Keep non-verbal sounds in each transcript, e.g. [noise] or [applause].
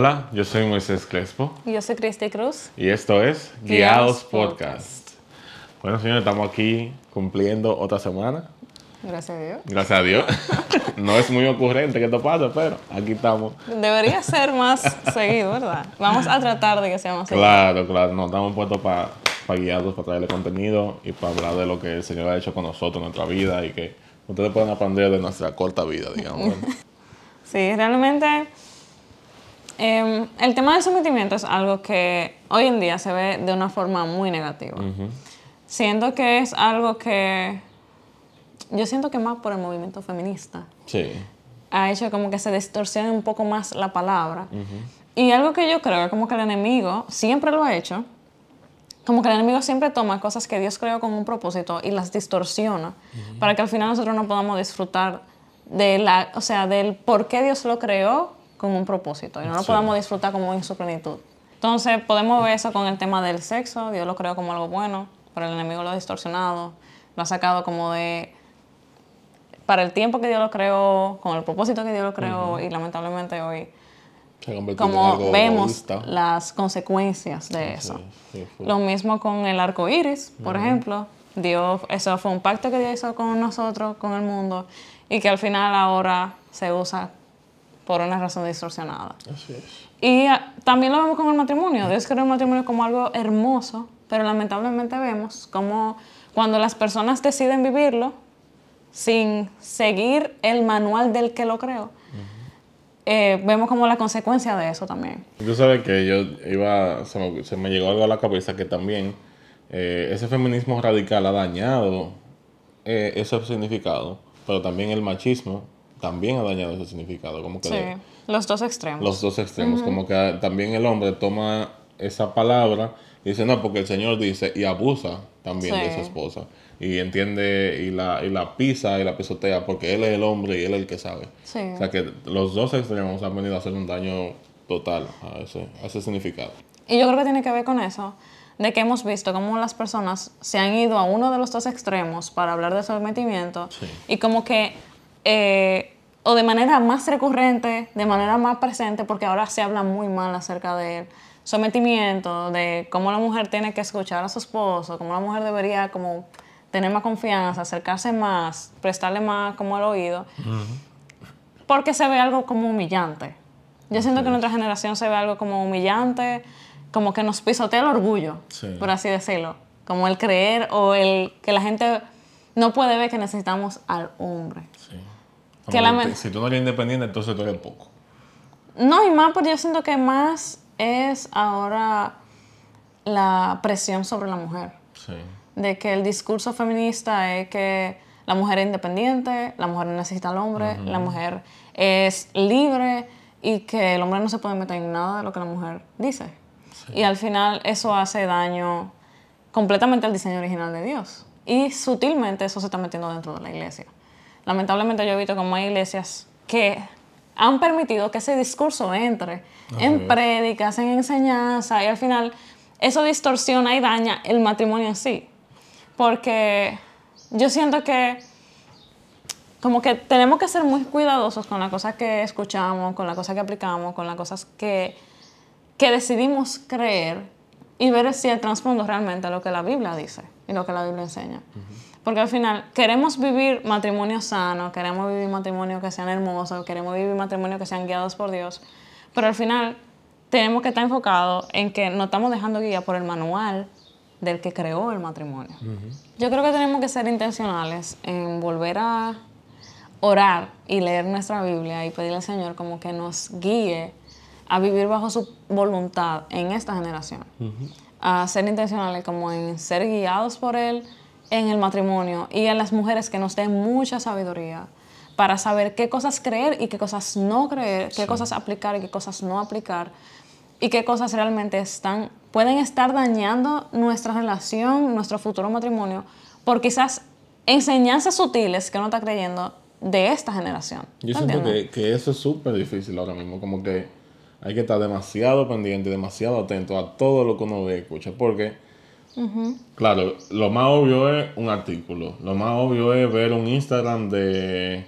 Hola, yo soy Moisés Crespo. Y yo soy Cristi Cruz. Y esto es Guiados, Podcast. Bueno, señores, estamos aquí cumpliendo otra semana. Gracias a Dios. Gracias a Dios. [laughs] no es muy ocurrente que esto pase, pero aquí estamos. Debería ser más [laughs] seguido, ¿verdad? Vamos a tratar de que sea más seguido. Claro, claro. Nos estamos puestos para guiados, para traerle contenido y para hablar de lo que el Señor ha hecho con nosotros en nuestra vida y que ustedes puedan aprender de nuestra corta vida, digamos. [laughs] sí, realmente Em, el tema del sometimiento es algo que hoy en día se ve de una forma muy negativa. Siento que es algo que yo siento que más por el movimiento feminista. Sí. Ha hecho como que se distorsione un poco más la palabra. Y algo que yo creo es como que el enemigo siempre lo ha hecho. Como que el enemigo siempre toma cosas que Dios creó con un propósito y las distorsiona para que al final nosotros no podamos disfrutar de la, o sea, del por qué Dios lo creó con un propósito y no lo podamos disfrutar como en su plenitud. Entonces podemos ver eso con el tema del sexo, Dios lo creó como algo bueno, pero el enemigo lo ha distorsionado, lo ha sacado como de para el tiempo que Dios lo creó, con el propósito que Dios lo creó y lamentablemente hoy como vemos las consecuencias de eso. Lo mismo con el arco iris, por ejemplo. Dios, eso fue un pacto que Dios hizo con nosotros, con el mundo, y que al final ahora se usa por una razón distorsionada. Así es. Y ah, también lo vemos con el matrimonio. Dios creó el matrimonio como algo hermoso, pero lamentablemente vemos como cuando las personas deciden vivirlo sin seguir el manual del que lo creó, eh, vemos como la consecuencia de eso también. Tú sabes que yo iba, se me, llegó algo a la cabeza que también eh, ese feminismo radical ha dañado eh, ese significado, pero también el machismo también ha dañado ese significado. Como que sí, los dos extremos. Los dos extremos. Como que también el hombre toma esa palabra y dice, no, porque el Señor dice, y abusa también de su esposa. Y entiende, y la, y la pisa y la pisotea, porque él es el hombre y él es el que sabe. O sea que los dos extremos han venido a hacer un daño total a ese, a ese significado. Y yo creo que tiene que ver con eso, de que hemos visto cómo las personas se han ido a uno de los dos extremos para hablar de sometimiento y como que eh, o de manera más recurrente, de manera más presente, porque ahora se habla muy mal acerca del sometimiento, de cómo la mujer tiene que escuchar a su esposo, cómo la mujer debería como tener más confianza, acercarse más, prestarle más como el oído, porque se ve algo como humillante. Yo siento que en nuestra generación se ve algo como humillante, como que nos pisotea el orgullo, por así decirlo, como el creer o el que la gente no puede ver que necesitamos al hombre. Si tú no eres independiente, entonces tú eres poco. No, y más porque yo siento que más es ahora la presión sobre la mujer. Sí. De que el discurso feminista es que la mujer es independiente, la mujer necesita al hombre, la mujer es libre y que el hombre no se puede meter en nada de lo que la mujer dice. Y al final eso hace daño completamente al diseño original de Dios. Y sutilmente eso se está metiendo dentro de la iglesia lamentablemente yo he visto como hay iglesias que han permitido que ese discurso entre en prédicas, en enseñanza, y al final eso distorsiona y daña el matrimonio en sí. Porque yo siento que como que tenemos que ser muy cuidadosos con las cosas que escuchamos, con las cosas que aplicamos, con las cosas que, que decidimos creer y ver si el trasfondo realmente lo que la Biblia dice y lo que la Biblia enseña. Porque al final queremos vivir matrimonio sano, queremos vivir matrimonio que sean hermosos, queremos vivir matrimonio que sean guiados por Dios, pero al final tenemos que estar enfocados en que no estamos dejando guía por el manual del que creó el matrimonio. Yo creo que tenemos que ser intencionales en volver a orar y leer nuestra Biblia y pedirle al Señor como que nos guíe a vivir bajo su voluntad en esta generación. A ser intencionales como en ser guiados por Él, en el matrimonio y a las mujeres que nos den mucha sabiduría para saber qué cosas creer y qué cosas no creer, qué cosas aplicar y qué cosas no aplicar y qué cosas realmente están pueden estar dañando nuestra relación, nuestro futuro matrimonio por quizás enseñanzas sutiles que uno está creyendo de esta generación. Yo siento que, que, eso es súper difícil ahora mismo, como que hay que estar demasiado pendiente, demasiado atento a todo lo que uno ve escucha, porque Claro, lo más obvio es un artículo. Lo más obvio es ver un Instagram de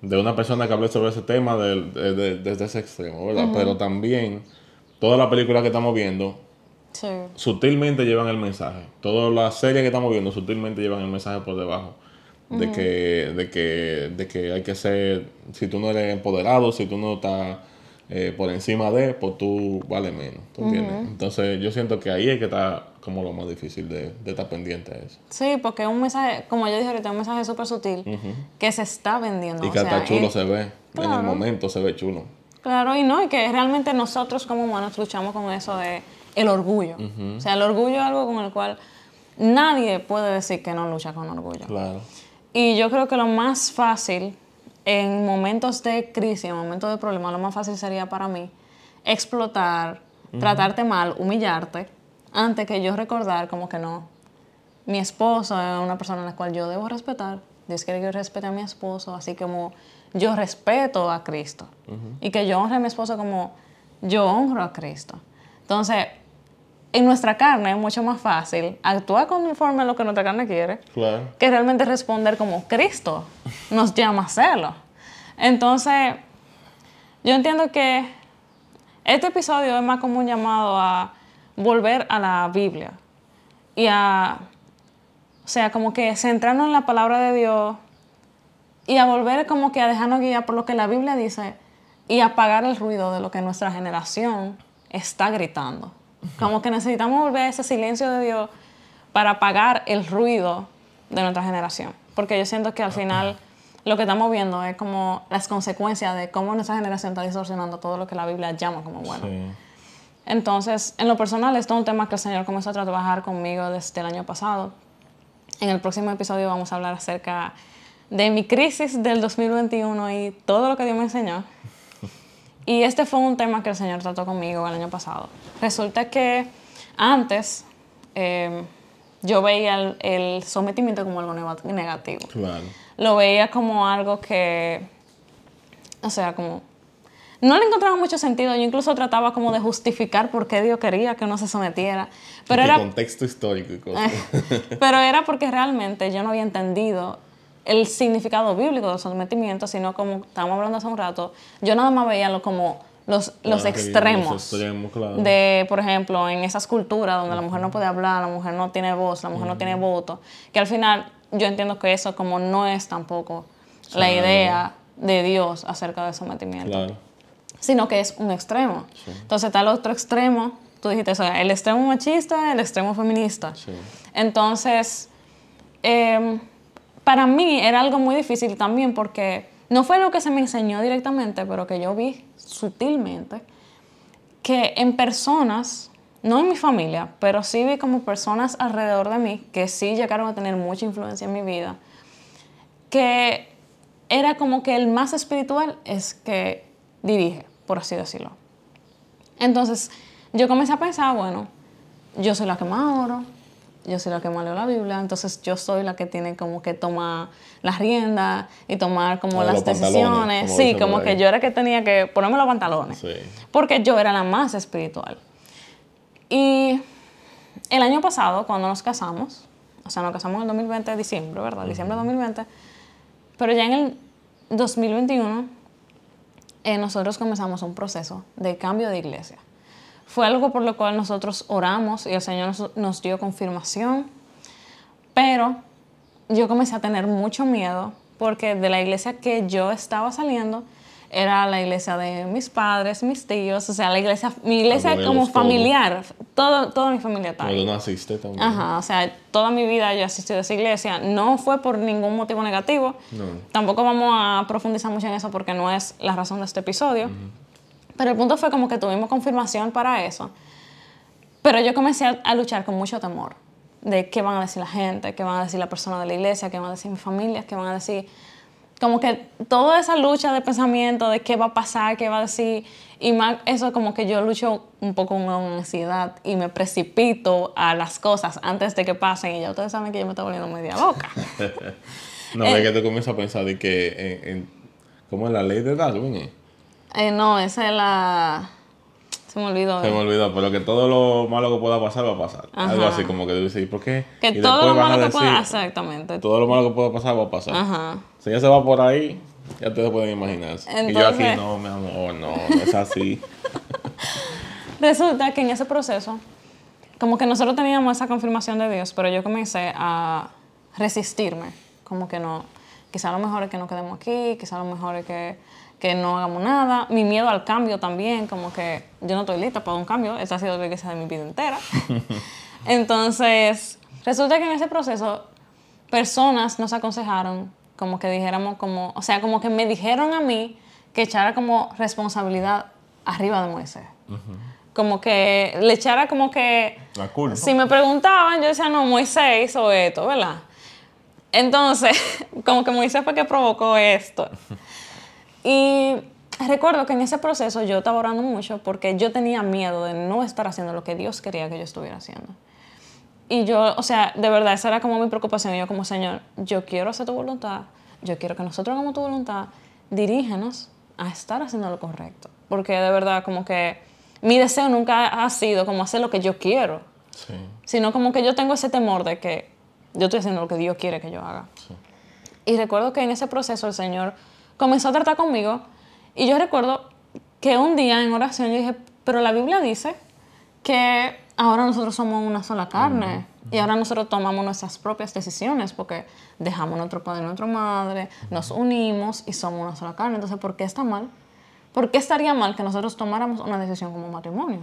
de una persona que hable sobre ese tema desde ese extremo, ¿verdad? Pero también todas las películas que estamos viendo sutilmente llevan el mensaje. Todas las series que estamos viendo sutilmente llevan el mensaje por debajo. De que, de que, de que hay que ser, si tú no eres empoderado, si tú no estás eh, por encima de, pues tú vale menos. Entonces yo siento que ahí es que está como lo más difícil de, estar pendiente a eso. Sí, porque es un mensaje, como yo dije ahorita, un mensaje súper sutil que se está vendiendo. Y que hasta chulo se ve. En el momento se ve chulo. Claro, y no, y que realmente nosotros como humanos luchamos con eso de el orgullo. O sea, el orgullo es algo con el cual nadie puede decir que no lucha con orgullo. Claro. Y yo creo que lo más fácil en momentos de crisis, en momentos de problema, lo más fácil sería para mí explotar, tratarte mal, humillarte, antes que yo recordar como que no, mi esposo es una persona a la cual yo debo respetar. Dios quiere que yo respete a mi esposo, así como yo respeto a Cristo. Y que yo honre a mi esposo como yo honro a Cristo. Entonces, en nuestra carne es mucho más fácil actuar conforme a lo que nuestra carne quiere que realmente responder como Cristo nos llama a hacerlo. Entonces, yo entiendo que este episodio es más como un llamado a volver a la Biblia y a, o sea, como que centrarnos en la palabra de Dios y a volver como que a dejarnos guiar por lo que la Biblia dice y apagar el ruido de lo que nuestra generación está gritando. Como que necesitamos volver a ese silencio de Dios para apagar el ruido de nuestra generación. Porque yo siento que al final lo que estamos viendo es como las consecuencias de cómo nuestra generación está distorsionando todo lo que la Biblia llama como bueno. Entonces, en lo personal, esto es un tema que el Señor comenzó a trabajar conmigo desde el año pasado. En el próximo episodio vamos a hablar acerca de mi crisis del 2021 y todo lo que Dios me enseñó. Y este fue un tema que el Señor trató conmigo el año pasado. Resulta que antes em, yo veía el, sometimiento como algo negativo. Claro. Lo veía como algo que, o sea, como... No le encontraba mucho sentido. Yo incluso trataba como de justificar por qué Dios quería que uno se sometiera. Pero era... contexto histórico y cosas. [laughs] pero era porque realmente yo no había entendido el significado bíblico del sometimiento, sino como estábamos hablando hace un rato, yo nada más veía lo como los, los extremos. De, por ejemplo, en esas culturas donde la mujer no puede hablar, la mujer no tiene voz, la mujer no tiene voto, que al final yo entiendo que eso como no es tampoco la idea de Dios acerca del sometimiento, sino que es un extremo. Entonces está el otro extremo, tú dijiste eso, el extremo machista, el extremo feminista. Entonces, eh, para mí era algo muy difícil también porque no fue lo que se me enseñó directamente, pero que yo vi sutilmente, que en personas, no en mi familia, pero sí vi como personas alrededor de mí que sí llegaron a tener mucha influencia en mi vida, que era como que el más espiritual es que dirige, por así decirlo. Entonces yo comencé a pensar, bueno, yo soy la que más oro, yo soy la que más leo la Biblia, entonces yo soy la que tiene como que tomar las riendas y tomar como las decisiones. sí, como que yo era que tenía que ponerme los pantalones. Porque yo era la más espiritual. Y el año pasado, cuando nos casamos, o sea, nos casamos en el 2020, diciembre, ¿verdad? Diciembre de 2020. Pero ya en el 2021, eh, nosotros comenzamos un proceso de cambio de iglesia. Fue algo por lo cual nosotros oramos y el Señor nos, dio confirmación, pero yo comencé a tener mucho miedo porque de la iglesia que yo estaba saliendo era la iglesia de mis padres, mis tíos, o sea, la iglesia, mi iglesia como familiar, todo, toda mi familia está ahí. naciste también. Ajá, o sea, toda mi vida yo asistí a esa iglesia. No fue por ningún motivo negativo. No. Tampoco vamos a profundizar mucho en eso porque no es la razón de este episodio. Pero el punto fue como que tuvimos confirmación para eso. Pero yo comencé a, luchar con mucho temor de qué van a decir la gente, qué van a decir la persona de la iglesia, qué van a decir mi familia, qué van a decir... Como que toda esa lucha de pensamiento de qué va a pasar, qué va a decir, y más eso como que yo lucho un poco con ansiedad y me precipito a las cosas antes de que pasen y ya ustedes saben que yo me estoy volviendo media loca. [laughs] no, es que tú comienzas a pensar de que, en, como en la ley de Darwin, ¿eh? Eh, no, esa es la... Se me olvidó. Se me olvidó, pero que todo lo malo que pueda pasar va a pasar. Algo así como que dice, ¿y por qué? Que todo lo malo que pueda, exactamente. Todo lo malo que pueda pasar va a pasar. Ajá. Si ella se va por ahí, Ya ustedes pueden imaginarse. y yo aquí, no, mi amor, no, no es así. [laughs] Resulta que en ese proceso, como que nosotros teníamos esa confirmación de Dios, pero yo comencé a resistirme. Como que no, quizá lo mejor es que no quedemos aquí, quizá lo mejor es que, que no hagamos nada. Mi miedo al cambio también, como que yo no estoy lista para un cambio. Esta ha sido la iglesia de mi vida entera. [laughs] Entonces, resulta que en ese proceso, personas nos aconsejaron como que dijéramos como, o sea, como que me dijeron a mí que echara como responsabilidad arriba de Moisés. Como que le echara como que... La culpa. Si me preguntaban, yo decía, no, Moisés hizo esto, ¿verdad? Entonces, [laughs] como que Moisés fue que provocó esto. [laughs] Y recuerdo que en ese proceso yo estaba orando mucho porque yo tenía miedo de no estar haciendo lo que Dios quería que yo estuviera haciendo. Y yo, o sea, de verdad, esa era como mi preocupación. yo como, Señor, yo quiero hacer tu voluntad, yo quiero que nosotros hagamos tu voluntad, dirígenos a estar haciendo lo correcto. Porque de verdad, como que mi deseo nunca ha sido como hacer lo que yo quiero, sí. sino como que yo tengo ese temor de que yo estoy haciendo lo que Dios quiere que yo haga. Sí. Y recuerdo que en ese proceso el Señor comenzó a tratar conmigo y yo recuerdo que un día en oración yo dije, pero la Biblia dice que ahora nosotros somos una sola carne. Y ahora nosotros tomamos nuestras propias decisiones porque dejamos nuestro padre y nuestra madre, nos unimos y somos una sola carne. Entonces, ¿por qué está mal? ¿Por qué estaría mal que nosotros tomáramos una decisión como matrimonio?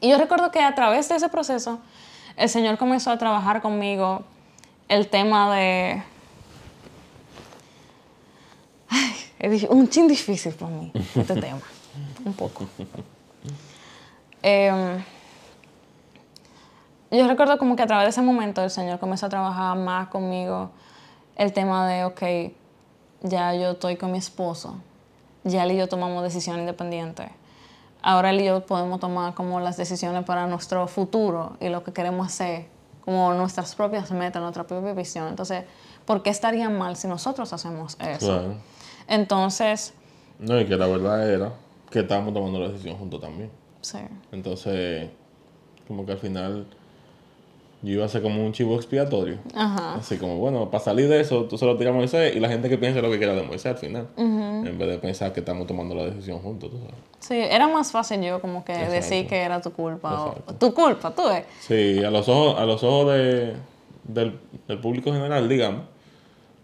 Y yo recuerdo que a través de ese proceso, el Señor comenzó a trabajar conmigo el tema de... Ay, es un chin difícil para mí este tema, un poco. [laughs] Eh, yo recuerdo como que a través de ese momento el Señor comenzó a trabajar más conmigo el tema de, ok, ya yo estoy con mi esposo, ya él y yo tomamos decisiones independientes. Ahora él y yo podemos tomar como las decisiones para nuestro futuro y lo que queremos hacer, como nuestras propias metas, nuestra propia visión. Entonces, ¿por qué estaría mal si nosotros hacemos eso? Claro. Entonces... No, y que la verdad era que estábamos tomando la decisión juntos también. Sí. Entonces, como que al final yo iba a ser como un chivo expiatorio. Ajá. Así como, bueno, para salir de eso, tú solo tiras a Moisés y la gente que piensa lo que quiera de Moisés al final. En vez de pensar que estamos tomando la decisión juntos, tú sabes. Sí, era más fácil yo como que decir que era tu culpa. O, tu culpa, tú ves. Sí, a los ojos, a los ojos de, del, del público general, digamos,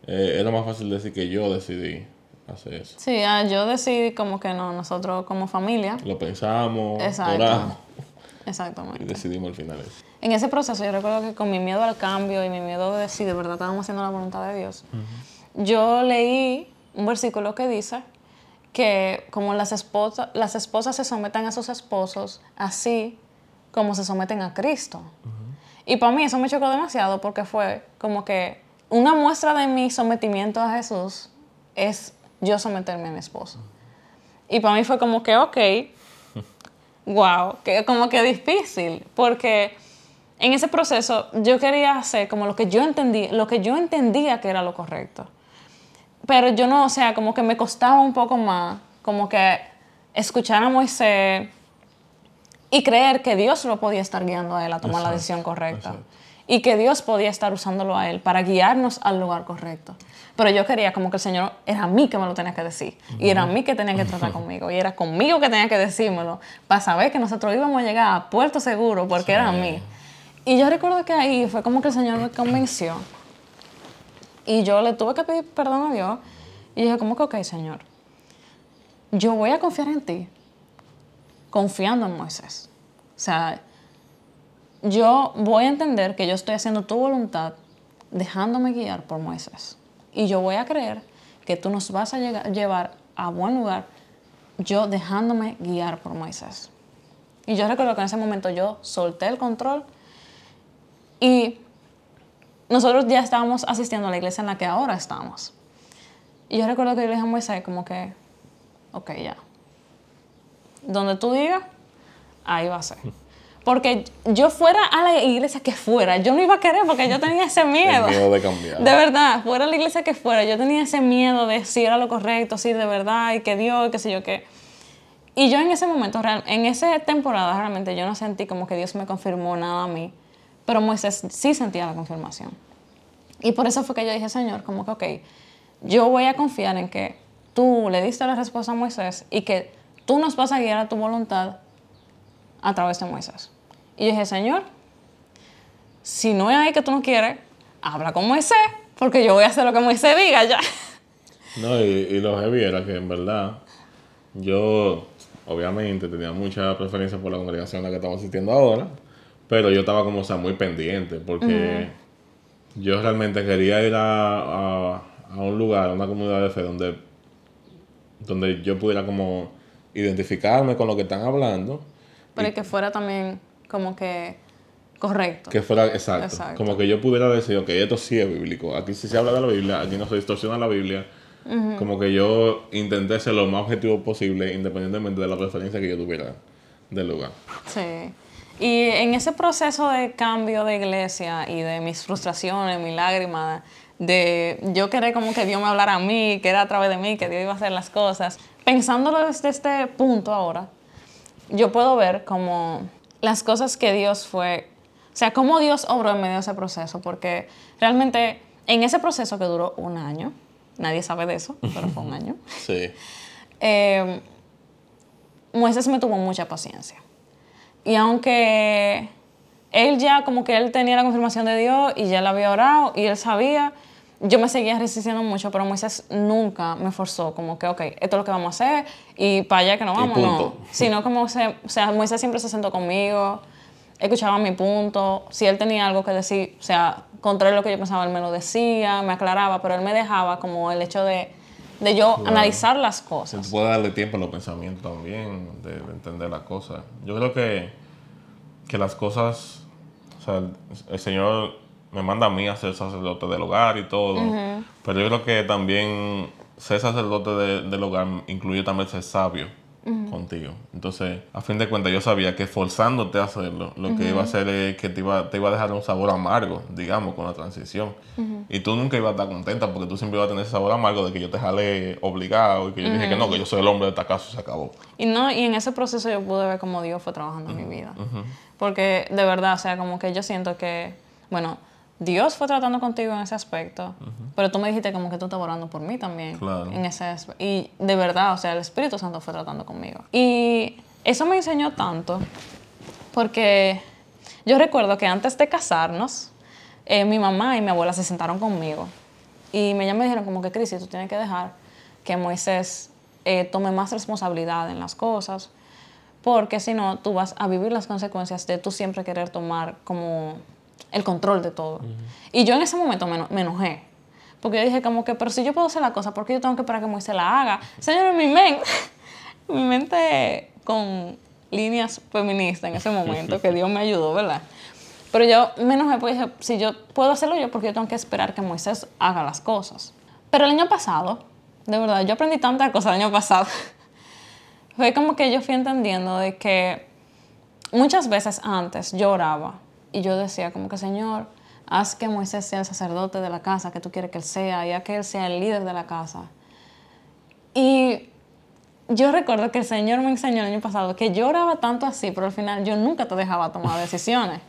eh, era más fácil decir que yo decidí eso. Sí, ah, yo decidí como que no, nosotros como familia. Lo pensamos, Exacto. Exactamente. Y decidimos al final eso. En ese proceso yo recuerdo que con mi miedo al cambio y mi miedo de si de verdad estábamos haciendo la voluntad de Dios, yo leí un versículo que dice que como las esposas, las esposas se someten a sus esposos, así como se someten a Cristo. Y para mí eso me chocó demasiado porque fue como que una muestra de mi sometimiento a Jesús es yo someterme a mi esposo. Y para mí fue como que, ok, [laughs] wow, que como que difícil, porque en ese proceso yo quería hacer como lo que yo entendí, lo que yo entendía que era lo correcto. Pero yo no, o sea, como que me costaba un poco más, como que escuchar a Moisés y creer que Dios lo podía estar guiando a él a tomar la decisión correcta. Y que Dios podía estar usándolo a él para guiarnos al lugar correcto. Pero yo quería como que el Señor era a mí que me lo tenía que decir. Y era a mí que tenía que tratar conmigo. Y era conmigo que tenía que decírmelo para saber que nosotros íbamos a llegar a puerto seguro porque era a mí. Y yo recuerdo que ahí fue como que el Señor me convenció. Y yo le tuve que pedir perdón a Dios. Y dije, como que, ok, Señor, yo voy a confiar en ti, confiando en Moisés. O sea, yo voy a entender que yo estoy haciendo tu voluntad, dejándome guiar por Moisés. Y yo voy a creer que tú nos vas a llevar a buen lugar, yo dejándome guiar por Moisés. Y yo recuerdo que en ese momento yo solté el control y nosotros ya estábamos asistiendo a la iglesia en la que ahora estamos. Y yo recuerdo que yo le dije a Moisés como que, ok, ya. Donde tú digas, ahí va a ser. [laughs] Porque yo fuera a la iglesia que fuera, yo no iba a querer porque yo tenía ese miedo. El miedo de cambiar. De verdad, fuera a la iglesia que fuera, yo tenía ese miedo de si era lo correcto, si de verdad, y que Dios, y qué sé yo qué. Y yo en ese momento, en esa temporada, realmente yo no sentí como que Dios me confirmó nada a mí, pero Moisés sí sentía la confirmación. Y por eso fue que yo dije, Señor, como que, ok, yo voy a confiar en que tú le diste la respuesta a Moisés y que tú nos vas a guiar a tu voluntad a través de Moisés. Y yo dije, Señor, si no es ahí que tú no quieres, habla con Moisés, porque yo voy a hacer lo que Moisés diga ya. No, y, y lo heavy era que en verdad yo obviamente tenía mucha preferencia por la congregación a la que estamos asistiendo ahora, pero yo estaba como, o sea, muy pendiente, porque yo realmente quería ir a, a, un lugar, a una comunidad de fe donde, donde yo pudiera como identificarme con lo que están hablando. Pero que fuera también como que correcto. Que fuera exacto, Como que yo pudiera decir, ok, esto sí es bíblico. Aquí sí se habla de la Biblia, aquí no se distorsiona la Biblia. Como que yo intenté ser lo más objetivo posible, independientemente de la preferencia que yo tuviera del lugar. Sí. Y en ese proceso de cambio de iglesia y de mis frustraciones, mis lágrimas, de yo querer como que Dios me hablara a mí, que era a través de mí, que Dios iba a hacer las cosas, pensándolo desde este punto ahora, yo puedo ver como las cosas que Dios fue, o sea, cómo Dios obró en medio de ese proceso, porque realmente en ese proceso que duró un año, nadie sabe de eso, pero fue un año. [laughs] Sí. Eh, Moisés me tuvo mucha paciencia. Y aunque él ya como que él tenía la confirmación de Dios y ya le había orado y él sabía, yo me seguía resistiendo mucho, pero Moisés nunca me forzó como que, ok, esto es lo que vamos a hacer y para allá que no vamos, no. Sino como, se, o sea, Moisés siempre se sentó conmigo, escuchaba mi punto, si él tenía algo que decir, o sea, contrario a lo que yo pensaba, él me lo decía, me aclaraba, pero él me dejaba como el hecho de, de yo analizar las cosas. Puede darle tiempo a los pensamientos también, de, entender las cosas. Yo creo que, que las cosas, o sea, el Señor me manda a mí a ser sacerdote del hogar y todo, pero yo creo que también ser sacerdote del hogar incluye también ser sabio contigo. Entonces, a fin de cuentas, yo sabía que forzándote a hacerlo, lo que iba a hacer es que te iba, te iba a dejar un sabor amargo, digamos, con la transición. Y tú nunca ibas a estar contenta porque tú siempre ibas a tener ese sabor amargo de que yo te jale obligado y que yo dije que no, que yo soy el hombre de esta casa y se acabó. Y, no, y en ese proceso yo pude ver cómo Dios fue trabajando en mi vida. Porque de verdad, o sea, como que yo siento que, bueno, Dios fue tratando contigo en ese aspecto, pero tú me dijiste como que tú estabas orando por mí también. Claro. En ese y de verdad, o sea, el Espíritu Santo fue tratando conmigo. Y eso me enseñó tanto, porque yo recuerdo que antes de casarnos, eh, mi mamá y mi abuela se sentaron conmigo y me, me dijeron como que, Cris, tú tienes que dejar que Moisés eh, tome más responsabilidad en las cosas, porque si no, tú vas a vivir las consecuencias de tú siempre querer tomar como el control de todo. Y yo en ese momento me, enojé. Porque yo dije como que, pero si yo puedo hacer la cosa, ¿por qué yo tengo que esperar que Moisés la haga? Señor, en mi mente, [laughs] mi mente con líneas feministas en ese momento, que Dios me ayudó, ¿verdad? Pero yo me enojé porque dije, si yo puedo hacerlo yo, porque yo tengo que esperar que Moisés haga las cosas. Pero el año pasado, de verdad, yo aprendí tantas cosas el año pasado. [laughs] Fue como que yo fui entendiendo de que muchas veces antes yo oraba y yo decía como que, Señor, haz que Moisés sea el sacerdote de la casa que tú quieres que él sea, y haz que él sea el líder de la casa. Y yo recuerdo que el Señor me enseñó el año pasado que yo oraba tanto así, pero al final yo nunca te dejaba tomar [laughs] decisiones.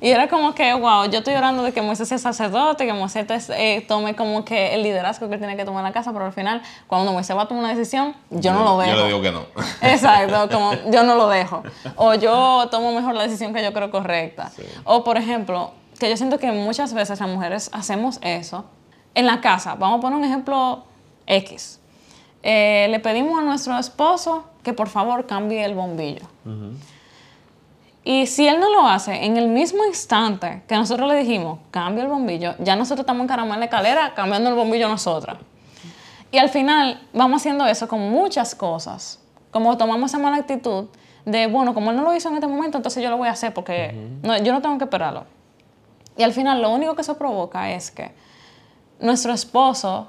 Y era como que, wow, yo estoy orando de que Moisés sea sacerdote, que Moisés eh, tome como que el liderazgo que él tiene que tomar en la casa, pero al final, cuando Moisés va a tomar una decisión, yo, no lo dejo. Yo le digo que no. [laughs] Exacto, como yo no lo dejo. O yo tomo mejor la decisión que yo creo correcta. O, por ejemplo, que yo siento que muchas veces las mujeres hacemos eso en la casa. Vamos a poner un ejemplo X. Eh, le pedimos a nuestro esposo que por favor cambie el bombillo. Y si él no lo hace en el mismo instante que nosotros le dijimos, cambia el bombillo, ya nosotros estamos encarando en la escalera cambiando el bombillo nosotras. Y al final vamos haciendo eso con muchas cosas. Como tomamos esa mala actitud de, bueno, como él no lo hizo en este momento, entonces yo lo voy a hacer porque yo no tengo que esperarlo. Y al final lo único que eso provoca es que nuestro esposo,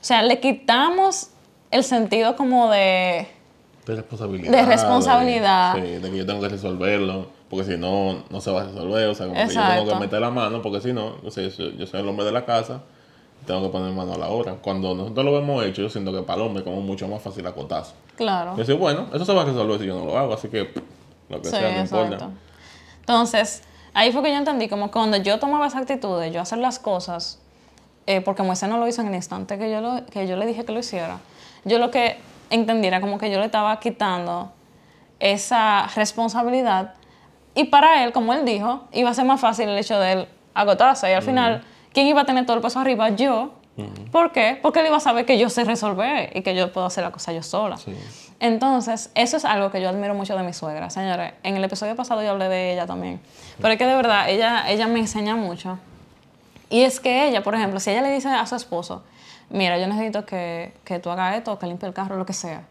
o sea, le quitamos el sentido como de de responsabilidad. De responsabilidad. De, sí, de que yo tengo que resolverlo, porque si no, no se va a resolver. O sea, como que yo tengo que meter la mano, porque si no, yo soy, yo soy el hombre de la casa, tengo que poner mano a la obra. Cuando nosotros lo hemos hecho, yo siento que para el hombre es como mucho más fácil acotarse. Claro. Y decir, bueno, eso se va a resolver si yo no lo hago, así que lo que sea, no importa. Entonces, ahí fue que yo entendí, como cuando yo tomaba esa actitud de yo hacer las cosas eh, porque Moisés no lo hizo en el instante que yo, lo, que yo le dije que lo hiciera, yo lo que entendiera como que yo le estaba quitando esa responsabilidad y para él, como él dijo, iba a ser más fácil el hecho de él agotarse y al final, ¿quién iba a tener todo el peso arriba? Yo. ¿Por qué? Porque él iba a saber que yo sé resolver y que yo puedo hacer la cosa yo sola. Entonces, eso es algo que yo admiro mucho de mi suegra. Señores, en el episodio pasado yo hablé de ella también. Pero es que de verdad, ella, ella me enseña mucho. Y es que ella, por ejemplo, si ella le dice a su esposo, mira, yo necesito que, que tú hagas esto, que limpie el carro, lo que sea.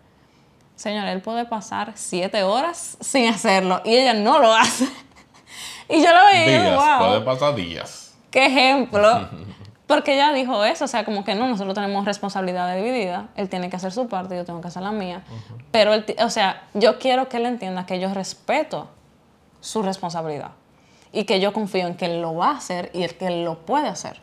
Señor, él puede pasar siete horas sin hacerlo y ella no lo hace. [laughs] y yo lo veía, días, wow. puede pasar días. Qué ejemplo. [laughs] Porque ella dijo eso, o sea, como que no, nosotros tenemos responsabilidad dividida, él tiene que hacer su parte, yo tengo que hacer la mía. Pero, él, o sea, yo quiero que él entienda que yo respeto su responsabilidad y que yo confío en que él lo va a hacer y el que él lo puede hacer.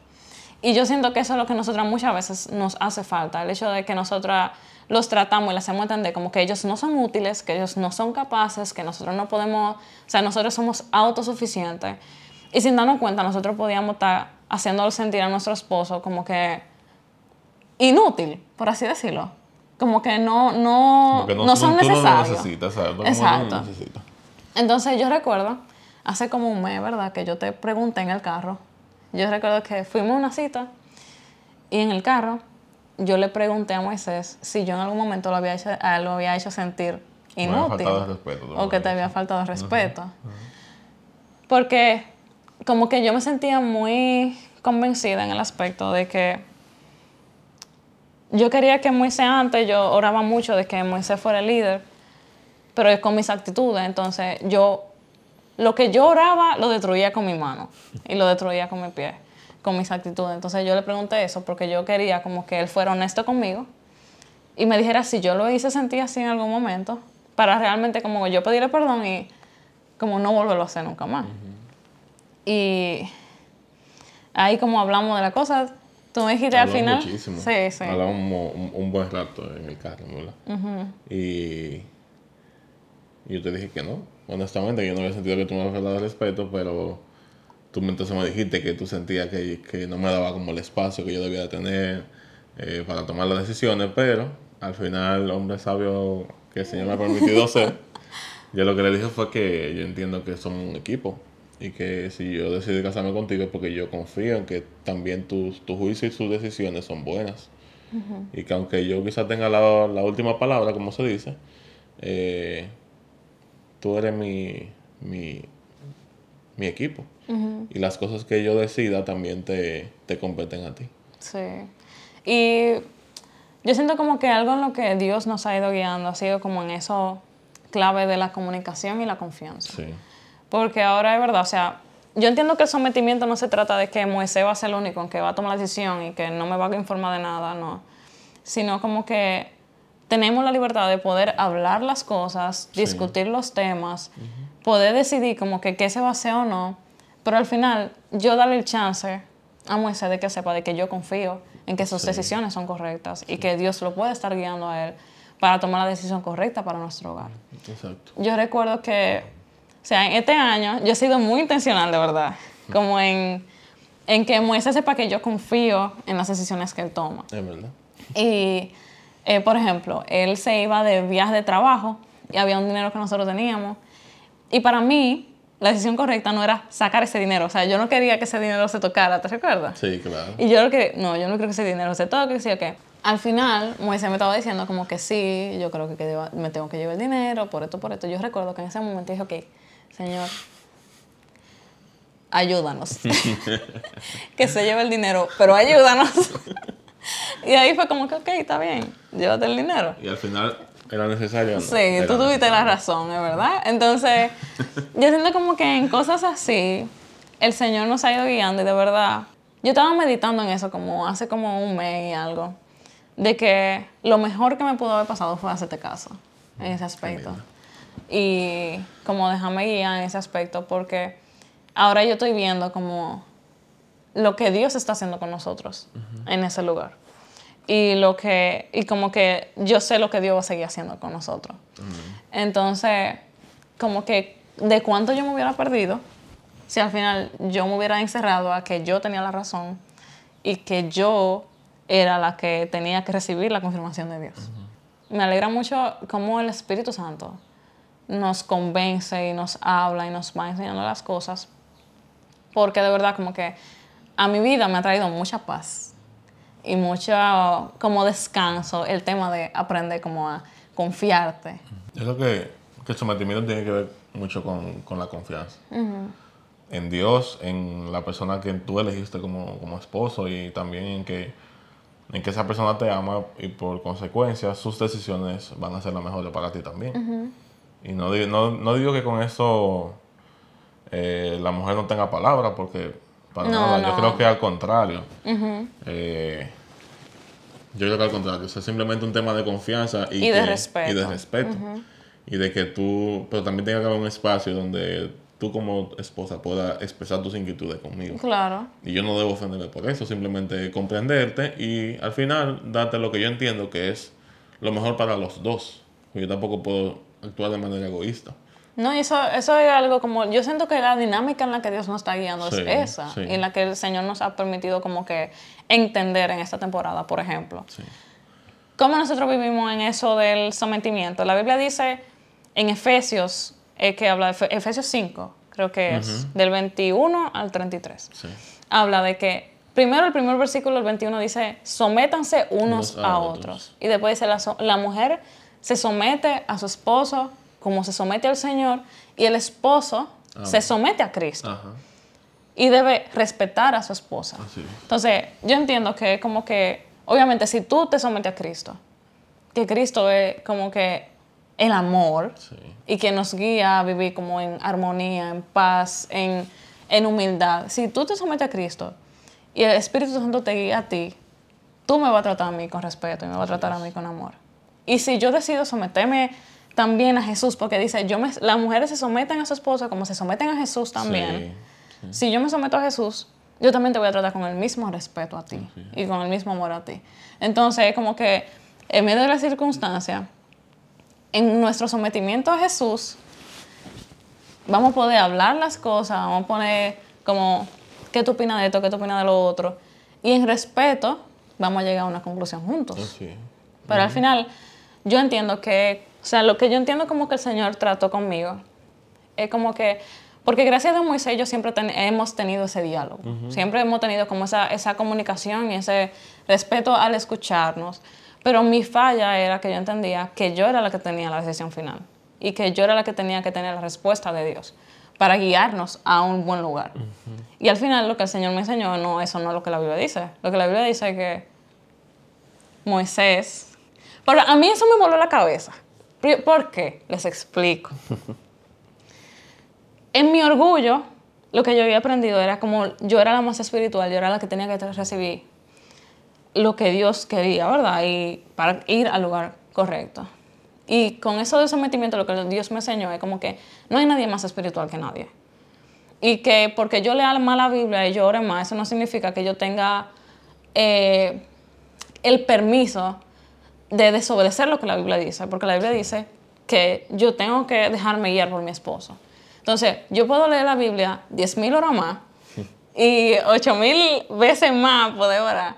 Y yo siento que eso es lo que nosotras muchas veces nos hace falta, el hecho de que nosotras los tratamos y les hacemos entender como que ellos no son útiles, que ellos no son capaces, que nosotros no podemos, o sea, nosotros somos autosuficientes. Y sin darnos cuenta, nosotros podíamos estar haciéndolo sentir a nuestro esposo como que inútil, por así decirlo. Como que no, no, Porque no, son no lo necesarios. necesitas, ¿sabes? No lo Exacto. necesitas. Entonces yo recuerdo, hace como un mes, ¿verdad? Que yo te pregunté en el carro. Yo recuerdo que fuimos a una cita y en el carro yo le pregunté a Moisés si yo en algún momento lo había hecho, a él lo había hecho sentir inútil respeto, o que te había faltado respeto. Porque como que yo me sentía muy convencida en el aspecto de que yo quería que Moisés antes, yo oraba mucho de que Moisés fuera el líder, pero es con mis actitudes. Entonces, yo, lo que yo oraba, lo destruía con mi mano y lo destruía con mi pie, con mis actitudes. Entonces, yo le pregunté eso porque yo quería como que él fuera honesto conmigo y me dijera si yo lo hice sentir así en algún momento, para realmente como yo pedirle perdón y como no volverlo a hacer nunca más. Y ahí como hablamos de la cosa, tú me dijiste al final... muchísimo. Sí, sí. Hablamos un, un buen rato en el carro, ¿verdad? Y yo te dije que no. Honestamente, yo no había sentido que tú me habías faltado el respeto, pero tú entonces me dijiste que tú sentías que, que no me daba como el espacio que yo debía de tener eh, para tomar las decisiones, pero al final, hombre sabio que el Señor me ha permitido [laughs] ser, yo lo que le dije fue que yo entiendo que somos un equipo y que si yo decidí casarme contigo es porque yo confío en que también tus tu juicio y tus decisiones son buenas. Y que aunque yo quizás tenga la, la última palabra, como se dice, eh, tú eres mi, mi, mi equipo. Y las cosas que yo decida también te, te competen a ti. Sí. Y yo siento como que algo en lo que Dios nos ha ido guiando ha sido como en eso clave de la comunicación y la confianza. Sí. Porque ahora es verdad, o sea, yo entiendo que el sometimiento no se trata de que Moisés va a ser el único en que va a tomar la decisión y que no me va a informar de nada, no. Sino como que tenemos la libertad de poder hablar las cosas, discutir los temas, poder decidir como que qué se va a hacer o no, pero al final yo darle el chance a Moisés de que sepa de que yo confío en que sus decisiones son correctas y que Dios lo puede estar guiando a él para tomar la decisión correcta para nuestro hogar Exacto. yo recuerdo que, o sea, en este año yo he sido muy intencional, de verdad, como en, en que Moisés sepa que yo confío en las decisiones que él toma. Es verdad. Y, eh, por ejemplo, él se iba de viaje de trabajo y había un dinero que nosotros teníamos. Y para mí, la decisión correcta no era sacar ese dinero. O sea, yo no quería que ese dinero se tocara, ¿te recuerdas? Sí, claro. Y yo lo que, no, yo no creo que ese dinero se toque, que sí o qué. Al final, Moisés me estaba diciendo como que sí, yo creo que, me tengo que llevar el dinero, por esto, por esto. Yo recuerdo que en ese momento dije, ok, Señor, ayúdanos. [laughs] [laughs] que se lleve el dinero, pero ayúdanos. [laughs] [laughs] y ahí fue como que, ok, está bien, llévate el dinero. Y al final era necesario. no? Sí, Era tú tuviste la razón, es verdad. Entonces, [laughs] yo siento como que en cosas así, el Señor nos ha ido guiando y de verdad, yo estaba meditando en eso como hace como un mes y algo, de que lo mejor que me pudo haber pasado fue hacerte caso en ese aspecto. Y como dejarme guiar en ese aspecto, porque ahora yo estoy viendo como lo que Dios está haciendo con nosotros en ese lugar. Y lo que y como que yo sé lo que Dios va a seguir haciendo con nosotros. Entonces, como que de cuánto yo me hubiera perdido si al final yo me hubiera encerrado a que yo tenía la razón y que yo era la que tenía que recibir la confirmación de Dios. Me alegra mucho cómo el Espíritu Santo nos convence y nos habla y nos va enseñando las cosas, porque de verdad como que a mi vida me ha traído mucha paz y mucho como descanso el tema de aprender como a confiarte. Yo creo que, que el sometimiento tiene que ver mucho con, con la confianza. En Dios, en la persona que tú elegiste como, como esposo y también en que, en que esa persona te ama y por consecuencia sus decisiones van a ser las mejores para ti también. Y no, no, no, digo que con eso eh, la mujer no tenga palabra, porque para nada, yo creo que al contrario. Eh, yo creo que al contrario, es simplemente un tema de confianza y, de respeto. Y de respeto. Y de que tú, pero también tenga que haber un espacio donde tú como esposa puedas expresar tus inquietudes conmigo. Claro. Y yo no debo ofenderme por eso, simplemente comprenderte y al final darte lo que yo entiendo que es lo mejor para los dos. Yo tampoco puedo actuar de manera egoísta. No, eso, eso es algo como, yo siento que la dinámica en la que Dios nos está guiando es esa, y en la que el Señor nos ha permitido como que entender en esta temporada, por ejemplo. Sí. ¿Cómo nosotros vivimos en eso del sometimiento? La Biblia dice en Efesios, eh, que habla de Efesios 5, creo que es, del 21 al 33. Habla de que, primero el primer versículo, el 21, dice, sométanse unos, a, otros. Y después dice, la, la mujer se somete a su esposo como se somete al Señor y el esposo se somete a Cristo. Y debe respetar a su esposa. Entonces, yo entiendo que como que, obviamente, si tú te sometes a Cristo, que Cristo es como que el amor y que nos guía a vivir como en armonía, en paz, en, en humildad. Si tú te sometes a Cristo y el Espíritu Santo te guía a ti, tú me vas a tratar a mí con respeto y me vas a tratar a mí con amor. Y si yo decido someterme también a Jesús, porque dice, yo me, las mujeres se someten a su esposo como se someten a Jesús también. Si yo me someto a Jesús, yo también te voy a tratar con el mismo respeto a ti y con el mismo amor a ti. Entonces, como que en medio de la circunstancia, en nuestro sometimiento a Jesús, vamos a poder hablar las cosas, vamos a poner como, ¿qué tú opinas de esto? ¿Qué tú opinas de lo otro? Y en respeto, vamos a llegar a una conclusión juntos. Pero al final, yo entiendo que, o sea, lo que yo entiendo como que el Señor trató conmigo, es como que, porque gracias a Moisés yo siempre hemos tenido ese diálogo, siempre hemos tenido como esa, esa comunicación y ese respeto al escucharnos, pero mi falla era que yo entendía que yo era la que tenía la decisión final y que yo era la que tenía que tener la respuesta de Dios para guiarnos a un buen lugar. Y al final lo que el Señor me enseñó, no, eso no es lo que la Biblia dice. Lo que la Biblia dice es que Moisés pero a mí eso me voló la cabeza. ¿Por qué? Les explico. en mi orgullo, lo que yo había aprendido era como yo era la más espiritual, yo era la que tenía que recibir lo que Dios quería, ¿verdad? Y para ir al lugar correcto. Y con eso de sometimiento, lo que Dios me enseñó es como que no hay nadie más espiritual que nadie. Y que porque yo lea más la Biblia y yo ore más, eso no significa que yo tenga eh, el permiso de desobedecer lo que la Biblia dice, porque la Biblia dice que yo tengo que dejarme guiar por mi esposo. Entonces, yo puedo leer la Biblia 10.000 horas más y 8.000 veces más poder orar,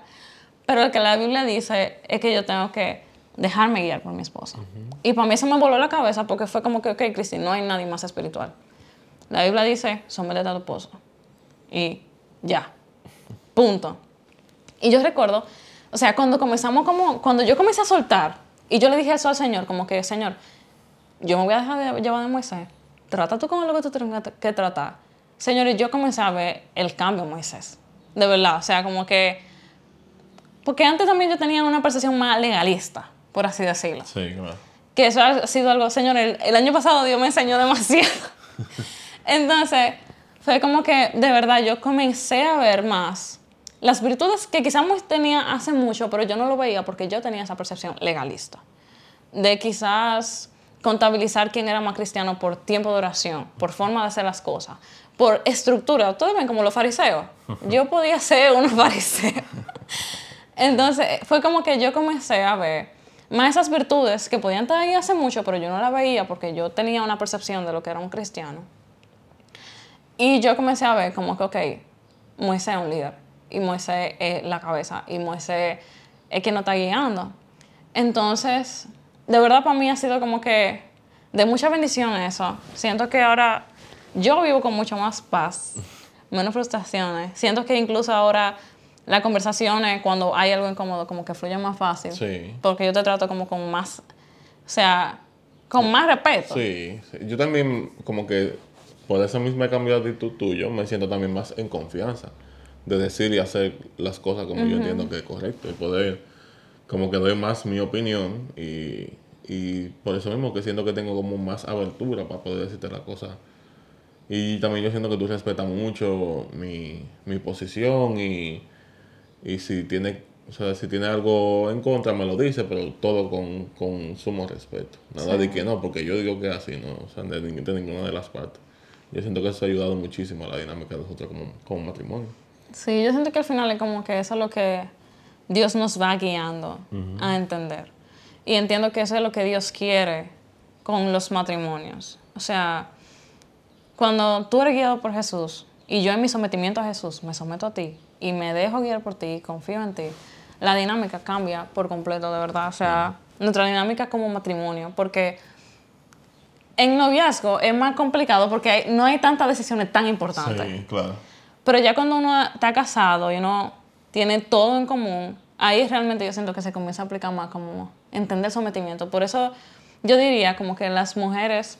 pero lo que la Biblia dice es que yo tengo que dejarme guiar por mi esposo. Y para mí eso me voló la cabeza porque fue como que, ok, Cristi, no hay nadie más espiritual. La Biblia dice, sométete a tu esposo. Y ya. Punto. Y yo recuerdo o sea, cuando comenzamos como, cuando yo comencé a soltar y yo le dije eso al Señor, como que, Señor, yo me voy a dejar de llevar de Moisés, trata tú con lo que tú tienes que tratar. Señor, y yo comencé a ver el cambio en Moisés, de verdad, o sea, como que, porque antes también yo tenía una percepción más legalista, por así decirlo. Sí, claro. Que eso ha sido algo, Señor, el, el año pasado Dios me enseñó demasiado. [laughs] Entonces, fue como que de verdad yo comencé a ver más las virtudes que quizás tenía hace mucho, pero yo no lo veía porque yo tenía esa percepción legalista. De quizás contabilizar quién era más cristiano por tiempo de oración, por forma de hacer las cosas, por estructura. Ustedes ven como los fariseos. [laughs] Yo podía ser un fariseo. Entonces fue como que yo comencé a ver más esas virtudes que podían estar ahí hace mucho, pero yo no las veía porque yo tenía una percepción de lo que era un cristiano. Y yo comencé a ver como que, ok, Moisés es un líder y Moisés es la cabeza y Moisés es quien nos está guiando. Entonces, de verdad para mí ha sido como que de mucha bendición eso. Siento que ahora yo vivo con mucho más paz, menos frustraciones. Siento que incluso ahora las conversaciones, cuando hay algo incómodo, como que fluyen más fácil. Sí. Porque yo te trato como con más, o sea, con más respeto. Sí, yo también como que por esa misma cambio de actitud tuyo me siento también más en confianza de decir y hacer las cosas como yo entiendo que es correcto y poder como que doy más mi opinión y, y por eso mismo que siento que tengo como más abertura para poder decirte las cosas. Y también yo siento que tú respetas mucho mi, mi posición y, y si tiene o sea, si tiene algo en contra me lo dice, pero todo con, con sumo respeto. Nada de que no, porque yo digo que es así, ¿no? O sea, de, de, ninguna de las partes. Yo siento que eso ha ayudado muchísimo a la dinámica de nosotros como, como matrimonio. Sí, yo siento que al final es como que eso es lo que Dios nos va guiando a entender. Y entiendo que eso es lo que Dios quiere con los matrimonios. O sea, cuando tú eres guiado por Jesús y yo en mi sometimiento a Jesús me someto a ti y me dejo guiar por ti, confío en ti, la dinámica cambia por completo, de verdad. O sea, nuestra dinámica como matrimonio, porque en noviazgo es más complicado porque no hay tantas decisiones tan importantes. Sí, claro. Pero ya cuando uno está casado y uno tiene todo en común, ahí realmente yo siento que se comienza a aplicar más como entender sometimiento. Por eso yo diría como que las mujeres,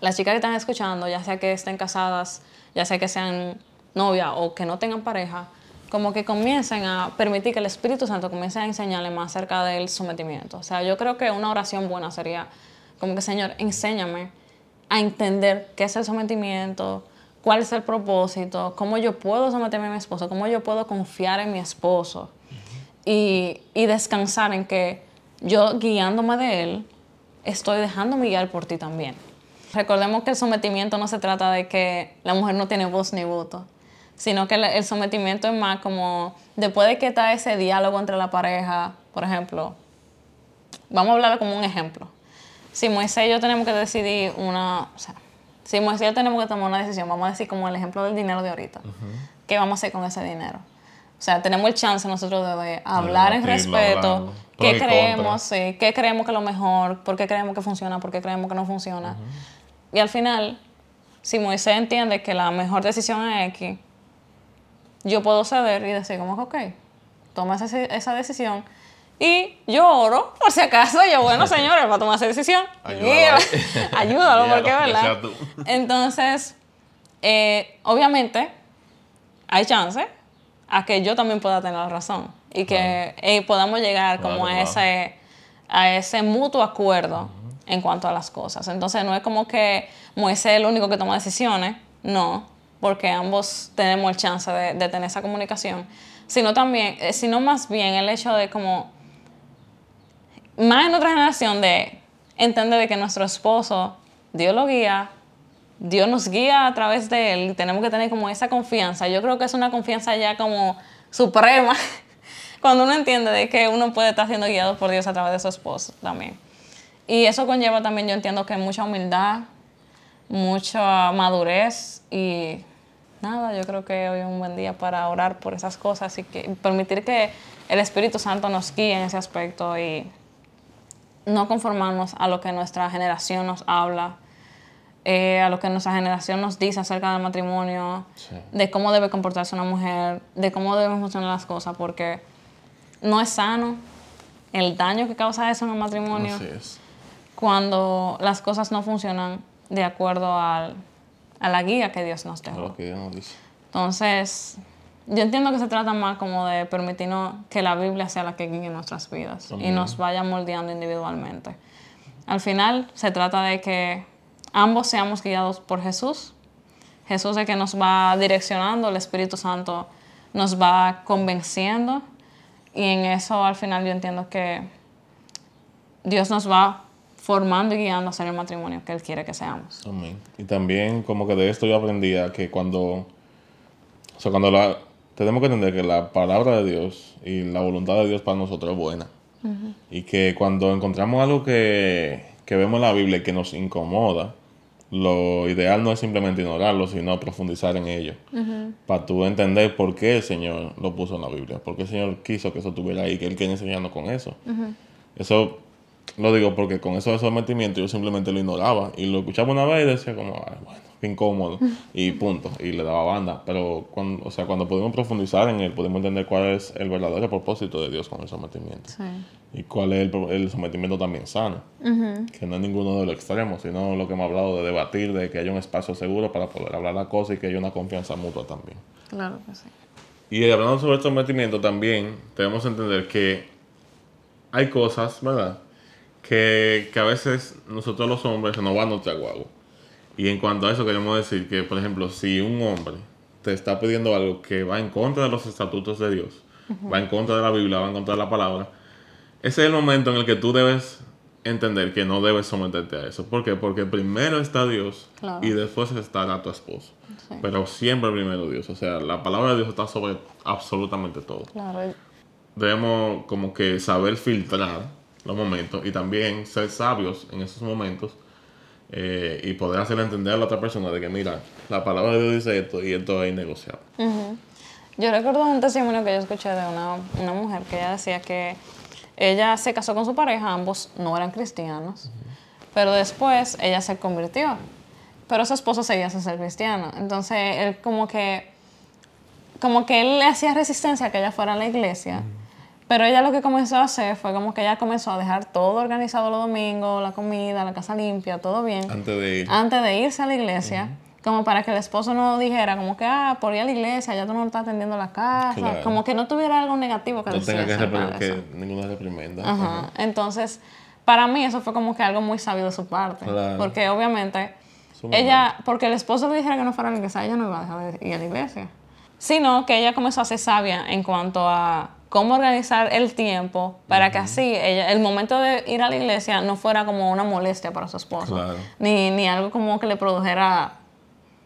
las chicas que están escuchando, ya sea que estén casadas, ya sea que sean novia o que no tengan pareja, como que comiencen a permitir que el Espíritu Santo comience a enseñarle más acerca del sometimiento. O sea, yo creo que una oración buena sería como que, Señor, enséñame a entender qué es el sometimiento, cuál es el propósito, cómo yo puedo someterme a mi esposo, cómo yo puedo confiar en mi esposo y, y descansar en que yo guiándome de él, estoy dejándome guiar por ti también. Recordemos que el sometimiento no se trata de que la mujer no tiene voz ni voto sino que el sometimiento es más como después de que está ese diálogo entre la pareja, por ejemplo, vamos a hablar como un ejemplo. Si Moisés y yo tenemos que decidir una, o sea, si Moisés y yo tenemos que tomar una decisión, vamos a decir como el ejemplo del dinero de ahorita, ¿qué vamos a hacer con ese dinero? O sea, tenemos el chance nosotros de hablar en respeto, qué creemos, sí, qué creemos que es lo mejor, por qué creemos que funciona, por qué creemos que no funciona. Y al final, si Moisés entiende que la mejor decisión es X, yo puedo ceder y decir como ok, toma esa, decisión. Y yo oro, por si acaso, yo, bueno, [laughs] señores, va a tomar esa decisión. Ayúdalo, [laughs] ayúdalo porque es verdad. Entonces, eh, obviamente, hay chance a que yo también pueda tener la razón y que eh, podamos llegar como a, ese, a ese mutuo acuerdo en cuanto a las cosas. Entonces, no es como que Moisés es el único que toma decisiones, no porque ambos tenemos el chance de, tener esa comunicación, sino también, eh, sino más bien el hecho de como, más en otra generación de entender de que nuestro esposo, Dios lo guía, Dios nos guía a través de él y tenemos que tener como esa confianza. Yo creo que es una confianza ya como suprema [laughs] cuando uno entiende de que uno puede estar siendo guiado por Dios a través de su esposo también. Y eso conlleva también, yo entiendo que mucha humildad, mucha madurez y nada, yo creo que hoy es un buen día para orar por esas cosas y que permitir que el Espíritu Santo nos guíe en ese aspecto y no conformarnos a lo que nuestra generación nos habla, eh, a lo que nuestra generación nos dice acerca del matrimonio, de cómo debe comportarse una mujer, de cómo deben funcionar las cosas, porque no es sano el daño que causa eso en el matrimonio cuando las cosas no funcionan de acuerdo al a la guía que Dios nos dejó. Entonces, yo entiendo que se trata más como de permitirnos que la Biblia sea la que guíe nuestras vidas y nos vaya moldeando individualmente. Al final, se trata de que ambos seamos guiados por Jesús. Jesús es el que nos va direccionando, el Espíritu Santo nos va convenciendo y en eso al final yo entiendo que Dios nos va formando y guiando a ser el matrimonio que Él quiere que seamos. Amén. Y también como que de esto yo aprendía que cuando, o sea, cuando la, tenemos que entender que la palabra de Dios y la voluntad de Dios para nosotros es buena. Y que cuando encontramos algo que, que vemos en la Biblia y que nos incomoda, lo ideal no es simplemente ignorarlo, sino profundizar en ello. Para tú entender por qué el Señor lo puso en la Biblia, por qué el Señor quiso que eso estuviera ahí, que Él quiere enseñarnos con eso. Eso lo digo porque con eso de sometimiento yo simplemente lo ignoraba y lo escuchaba una vez y decía como, bueno, qué incómodo [laughs] y punto, y le daba banda. Pero cuando, o sea, cuando pudimos profundizar en él, pudimos entender cuál es el verdadero propósito de Dios con el sometimiento. Y cuál es el, sometimiento también sano, que no es ninguno de los extremos, sino lo que hemos hablado de debatir, de que haya un espacio seguro para poder hablar la cosa y que haya una confianza mutua también. Claro que sí. Y hablando sobre el sometimiento también, debemos entender que hay cosas, ¿verdad? Que, a veces nosotros los hombres va nuestra guagua. Y en cuanto a eso queremos decir que, por ejemplo, si un hombre te está pidiendo algo que va en contra de los estatutos de Dios, va en contra de la Biblia, va en contra de la palabra, ese es el momento en el que tú debes entender que no debes someterte a eso. ¿Por qué? Porque primero está Dios y después está tu esposo. Pero siempre primero Dios. O sea, la palabra de Dios está sobre absolutamente todo. Debemos como que saber filtrar los momentos y también ser sabios en esos momentos eh, y poder hacerle entender a la otra persona de que, mira, la palabra de Dios dice esto y esto es innegociable. Yo recuerdo un testimonio que yo escuché de una, una, mujer que ella decía que ella se casó con su pareja, ambos no eran cristianos, pero después ella se convirtió, pero su esposo seguía sin ser cristiano. Entonces él como que, como que él le hacía resistencia a que ella fuera a la iglesia. Pero ella lo que comenzó a hacer fue como que ella comenzó a dejar todo organizado los domingos, la comida, la casa limpia, todo bien. Antes de ir. Antes de irse a la iglesia. Como para que el esposo no dijera, como que, ah, por ir a la iglesia, ya tú no estás atendiendo la casa. Como que no tuviera algo negativo que no tenga que, que ninguna reprimenda. Ajá. Entonces, para mí eso fue como que algo muy sabio de su parte. Porque obviamente, ella, porque el esposo le dijera que no fuera a la iglesia, ella no iba a dejar de ir a la iglesia. Sino que ella comenzó a ser sabia en cuanto a cómo organizar el tiempo para que así ella, el momento de ir a la iglesia no fuera como una molestia para su esposo. Ni, ni algo como que le produjera...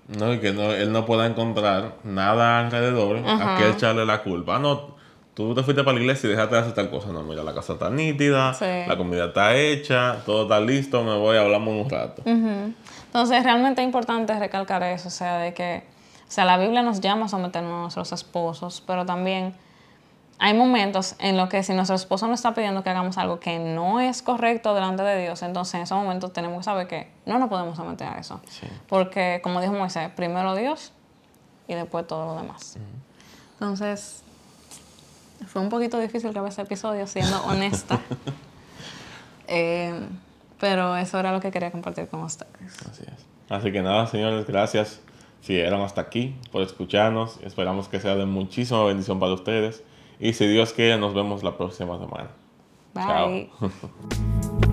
No, y que no, él no pueda encontrar nada alrededor a que echarle la culpa. Ah, no, tú te fuiste para la iglesia y dejaste de hacer tal cosa. No, mira, la casa está nítida, la comida está hecha, todo está listo, me voy, hablamos un rato. Entonces, realmente es importante recalcar eso, o sea, de que, o sea, la Biblia nos llama a someternos a nuestros esposos, pero también hay momentos en los que si nuestro esposo nos está pidiendo que hagamos algo que no es correcto delante de Dios, entonces en esos momentos tenemos que saber que no nos podemos someter a eso. Porque, como dijo Moisés, primero Dios y después todo lo demás. Entonces, fue un poquito difícil que ese episodio, siendo [laughs] honesta. Eh, pero eso era lo que quería compartir con ustedes. Así es. Así que nada, señores, gracias si eran hasta aquí por escucharnos. Esperamos que sea de muchísima bendición para ustedes. Y si Dios quiere, nos vemos la próxima semana. Bye. Chao. [laughs]